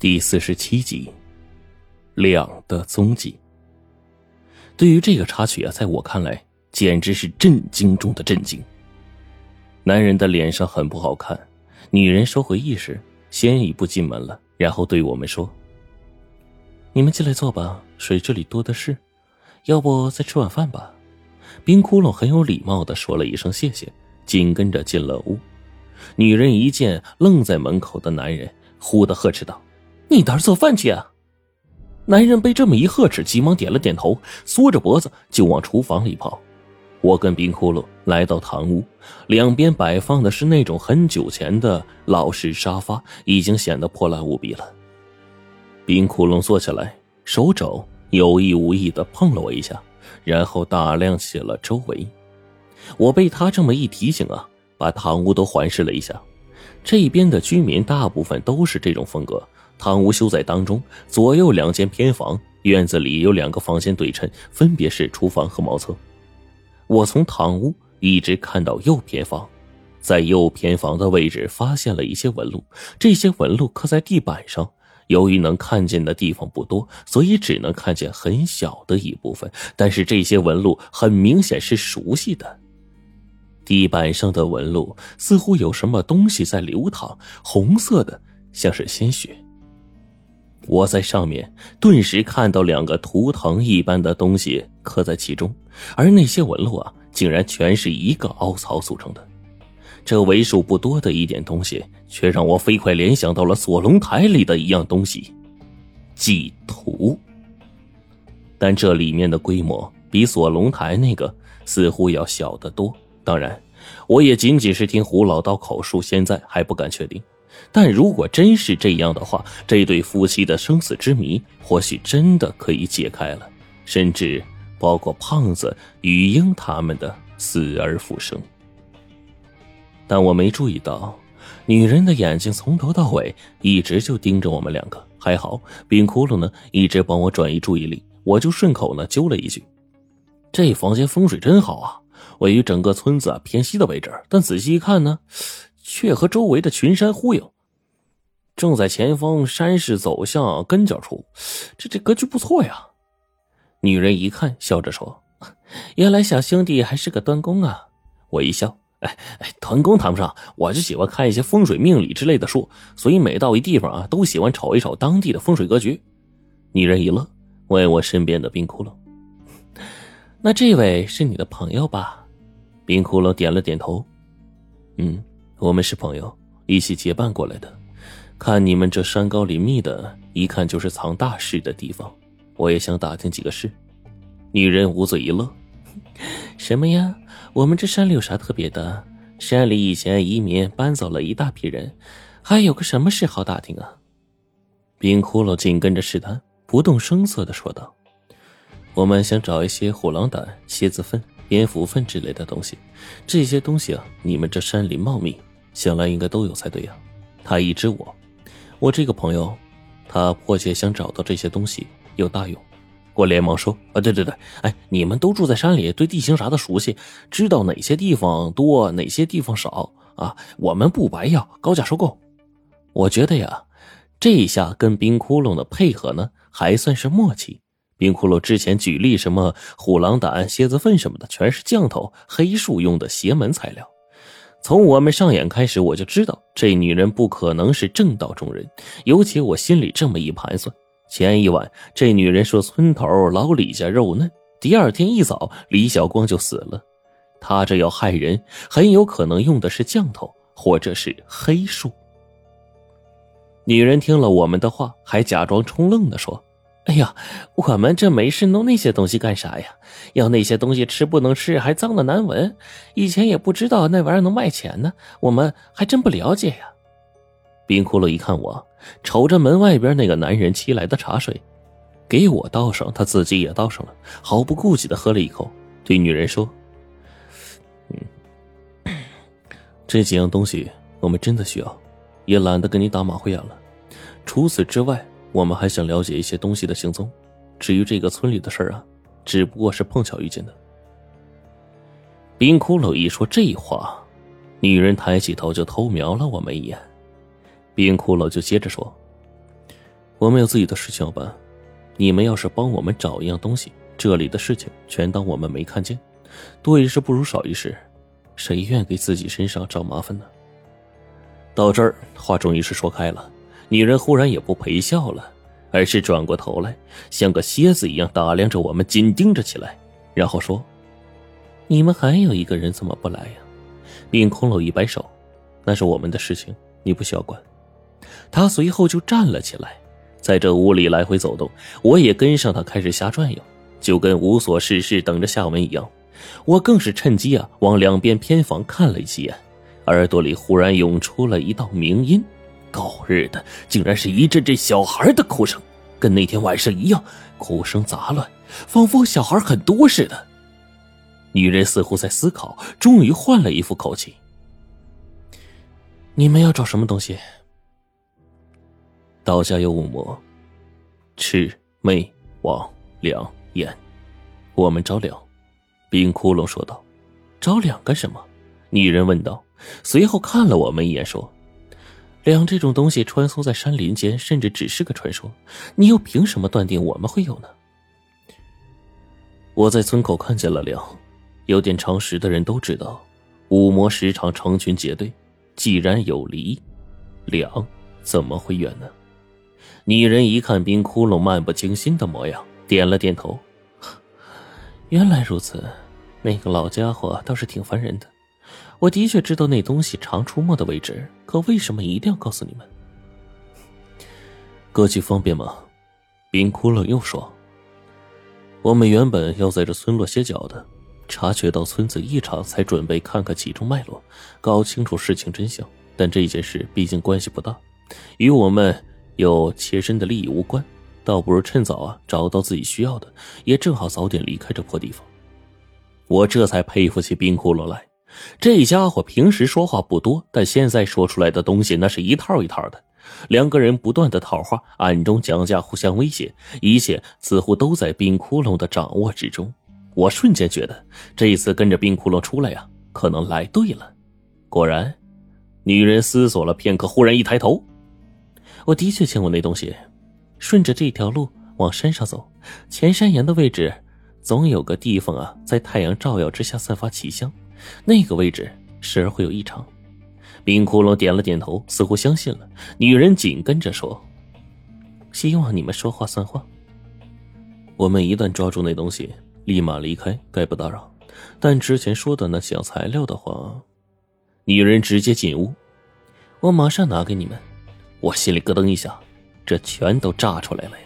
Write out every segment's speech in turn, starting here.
第四十七集，两的踪迹。对于这个插曲啊，在我看来简直是震惊中的震惊。男人的脸上很不好看，女人收回意识，先一步进门了，然后对我们说：“你们进来坐吧，水这里多的是，要不再吃晚饭吧。”冰窟窿很有礼貌的说了一声谢谢，紧跟着进了屋。女人一见愣在门口的男人，忽的呵斥道。你倒是做饭去啊！男人被这么一呵斥，急忙点了点头，缩着脖子就往厨房里跑。我跟冰窟窿来到堂屋，两边摆放的是那种很久前的老式沙发，已经显得破烂无比了。冰窟窿坐下来，手肘有意无意的碰了我一下，然后打量起了周围。我被他这么一提醒啊，把堂屋都环视了一下。这边的居民大部分都是这种风格。堂屋修在当中，左右两间偏房，院子里有两个房间对称，分别是厨房和茅厕。我从堂屋一直看到右偏房，在右偏房的位置发现了一些纹路，这些纹路刻在地板上。由于能看见的地方不多，所以只能看见很小的一部分。但是这些纹路很明显是熟悉的，地板上的纹路似乎有什么东西在流淌，红色的，像是鲜血。我在上面顿时看到两个图腾一般的东西刻在其中，而那些纹路啊，竟然全是一个凹槽组成的。这为数不多的一点东西，却让我飞快联想到了锁龙台里的一样东西——祭图。但这里面的规模比锁龙台那个似乎要小得多。当然，我也仅仅是听胡老道口述，现在还不敢确定。但如果真是这样的话，这对夫妻的生死之谜或许真的可以解开了，甚至包括胖子、雨英他们的死而复生。但我没注意到，女人的眼睛从头到尾一直就盯着我们两个。还好，冰窟窿呢一直帮我转移注意力，我就顺口呢揪了一句：“这房间风水真好啊，位于整个村子啊偏西的位置。但仔细一看呢。”却和周围的群山呼应，正在前方山势走向跟脚处，这这格局不错呀。女人一看，笑着说：“原来小兄弟还是个端公啊！”我一笑：“哎哎，端公谈不上，我就喜欢看一些风水命理之类的书，所以每到一地方啊，都喜欢瞅一瞅当地的风水格局。”女人一乐，问我身边的冰窟窿：“ 那这位是你的朋友吧？”冰窟窿点了点头：“嗯。”我们是朋友，一起结伴过来的。看你们这山高林密的，一看就是藏大事的地方。我也想打听几个事。女人捂嘴一乐：“ 什么呀？我们这山里有啥特别的？山里以前移民搬走了一大批人，还有个什么事好打听啊？”冰窟窿紧跟着试探，不动声色的说道：“我们想找一些虎狼胆、蝎子粪、蝙蝠粪之类的东西。这些东西啊，你们这山里茂密。”想来应该都有才对呀。他一知我，我这个朋友，他迫切想找到这些东西，有大用。我连忙说：“啊，对对对，哎，你们都住在山里，对地形啥的熟悉，知道哪些地方多，哪些地方少啊？我们不白要，高价收购。我觉得呀，这一下跟冰窟窿的配合呢，还算是默契。冰窟窿之前举例什么虎狼胆、蝎子粪什么的，全是降头、黑术用的邪门材料。”从我们上演开始，我就知道这女人不可能是正道中人。尤其我心里这么一盘算：前一晚这女人说村头老李家肉嫩，第二天一早李小光就死了。她这要害人，很有可能用的是降头或者是黑术。女人听了我们的话，还假装冲愣的说。哎呀，我们这没事弄那些东西干啥呀？要那些东西吃不能吃，还脏的难闻。以前也不知道那玩意儿能卖钱呢，我们还真不了解呀。冰窟窿一看我，瞅着门外边那个男人沏来的茶水，给我倒上，他自己也倒上了，毫不顾忌的喝了一口，对女人说：“嗯，这几样东西我们真的需要，也懒得跟你打马虎眼了。除此之外。”我们还想了解一些东西的行踪，至于这个村里的事儿啊，只不过是碰巧遇见的。冰骷髅一说这话，女人抬起头就偷瞄了我们一眼。冰骷髅就接着说：“我们有自己的事情要办，你们要是帮我们找一样东西，这里的事情全当我们没看见。多一事不如少一事，谁愿给自己身上找麻烦呢？到这儿，话终于是说开了。女人忽然也不陪笑了，而是转过头来，像个蝎子一样打量着我们，紧盯着起来，然后说：“你们还有一个人怎么不来呀？”并空楼一摆手：“那是我们的事情，你不需要管。”他随后就站了起来，在这屋里来回走动。我也跟上他，开始瞎转悠，就跟无所事事等着下文一样。我更是趁机啊，往两边偏房看了一眼，耳朵里忽然涌出了一道鸣音。狗日的，竟然是一阵阵小孩的哭声，跟那天晚上一样，哭声杂乱，仿佛小孩很多似的。女人似乎在思考，终于换了一副口气：“你们要找什么东西？”道家有五魔：赤、魅、王、两、眼。我们找两。冰窟窿说道：“找两干什么？”女人问道，随后看了我们一眼，说。两这种东西穿梭在山林间，甚至只是个传说，你又凭什么断定我们会有呢？我在村口看见了两，有点常识的人都知道，五魔时常成群结队，既然有离，两怎么会远呢？女人一看冰窟窿漫不经心的模样，点了点头。原来如此，那个老家伙倒是挺烦人的。我的确知道那东西常出没的位置，可为什么一定要告诉你们？过去方便吗？冰窟窿又说：“我们原本要在这村落歇脚的，察觉到村子异常，才准备看看其中脉络，搞清楚事情真相。但这件事毕竟关系不大，与我们有切身的利益无关，倒不如趁早啊找到自己需要的，也正好早点离开这破地方。”我这才佩服起冰窟窿来。这家伙平时说话不多，但现在说出来的东西那是一套一套的。两个人不断的套话，暗中讲价，互相威胁，一切似乎都在冰窟窿的掌握之中。我瞬间觉得，这一次跟着冰窟窿出来呀，可能来对了。果然，女人思索了片刻，忽然一抬头：“我的确见过那东西，顺着这条路往山上走，前山岩的位置，总有个地方啊，在太阳照耀之下散发奇香。”那个位置时而会有异常，冰窟窿点了点头，似乎相信了。女人紧跟着说：“希望你们说话算话。我们一旦抓住那东西，立马离开，概不打扰。但之前说的那些材料的话，女人直接进屋，我马上拿给你们。我心里咯噔一下，这全都炸出来了呀！”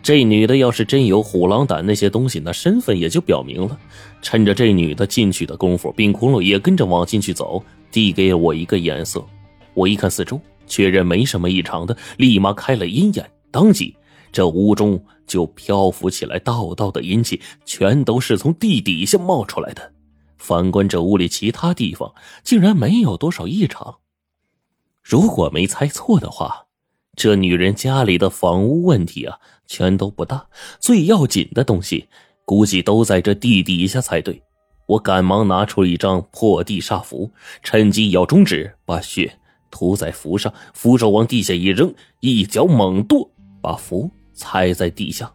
这女的要是真有虎狼胆那些东西，那身份也就表明了。趁着这女的进去的功夫，冰窟窿也跟着往进去走，递给我一个眼色。我一看四周，确认没什么异常的，立马开了阴眼。当即，这屋中就漂浮起来道道的阴气，全都是从地底下冒出来的。反观这屋里其他地方，竟然没有多少异常。如果没猜错的话。这女人家里的房屋问题啊，全都不大，最要紧的东西估计都在这地底下才对。我赶忙拿出一张破地煞符，趁机咬中指，把血涂在符上，符咒往地下一扔，一脚猛跺，把符踩在地下。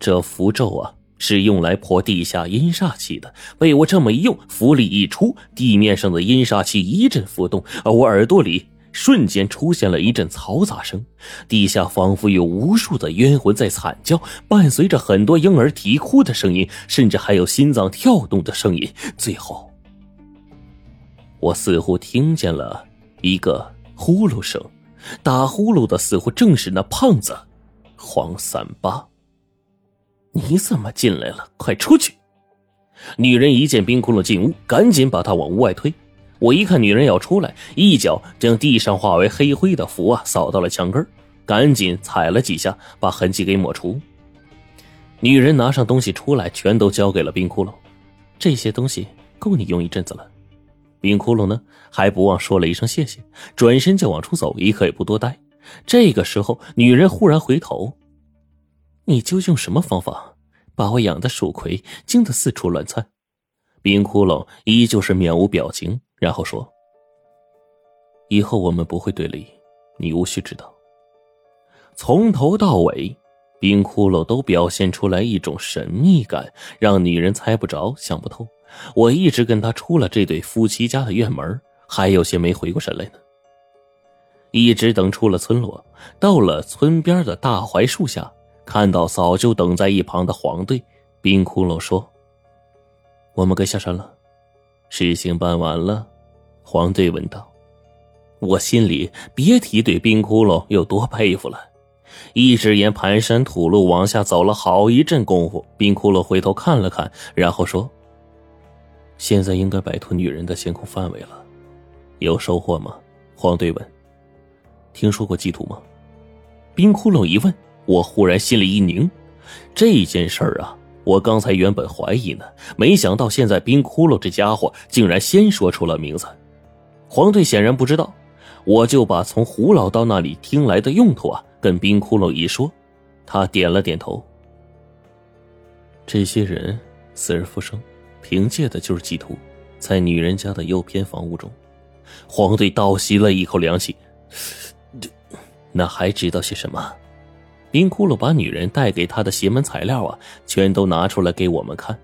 这符咒啊，是用来破地下阴煞气的。被我这么一用，符力一出，地面上的阴煞气一阵浮动，而我耳朵里。瞬间出现了一阵嘈杂声，地下仿佛有无数的冤魂在惨叫，伴随着很多婴儿啼哭的声音，甚至还有心脏跳动的声音。最后，我似乎听见了一个呼噜声，打呼噜的似乎正是那胖子黄三八。你怎么进来了？快出去！女人一见冰窟窿进屋，赶紧把他往屋外推。我一看女人要出来，一脚将地上化为黑灰的符啊扫到了墙根赶紧踩了几下，把痕迹给抹除。女人拿上东西出来，全都交给了冰窟窿。这些东西够你用一阵子了。冰窟窿呢，还不忘说了一声谢谢，转身就往出走，一刻也不多待。这个时候，女人忽然回头：“你就用什么方法把我养的蜀葵惊得四处乱窜？”冰窟窿依旧是面无表情。然后说：“以后我们不会对立，你无需知道。”从头到尾，冰窟窿都表现出来一种神秘感，让女人猜不着、想不透。我一直跟他出了这对夫妻家的院门，还有些没回过神来呢。一直等出了村落，到了村边的大槐树下，看到早就等在一旁的黄队，冰窟窿说：“我们该下山了。”事情办完了，黄队问道。我心里别提对冰窟窿有多佩服了。一直沿盘山土路往下走了好一阵功夫，冰窟窿回头看了看，然后说：“现在应该摆脱女人的监控范围了，有收获吗？”黄队问。听说过祭图吗？冰窟窿一问，我忽然心里一凝。这件事儿啊，我刚才原本怀疑呢，没想到现在冰窟窿这家伙竟然先说出了名字。黄队显然不知道，我就把从胡老道那里听来的用途啊，跟冰窟窿一说，他点了点头。这些人死而复生，凭借的就是祭图，在女人家的右偏房屋中。黄队倒吸了一口凉气。那还知道些什么？冰窟窿把女人带给他的邪门材料啊，全都拿出来给我们看。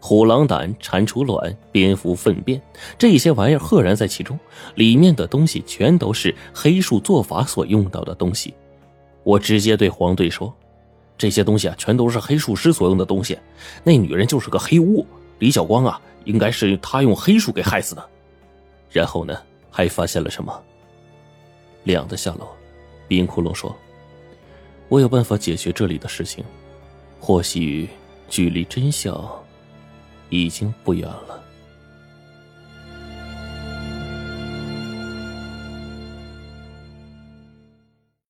虎狼胆、蟾蜍卵、蝙蝠粪便，这些玩意儿赫然在其中。里面的东西全都是黑术做法所用到的东西。我直接对黄队说：“这些东西啊，全都是黑术师所用的东西。那女人就是个黑巫，李小光啊，应该是他用黑术给害死的。”然后呢，还发现了什么？亮的下楼。冰窟窿说：“我有办法解决这里的事情，或许距离真相已经不远了。”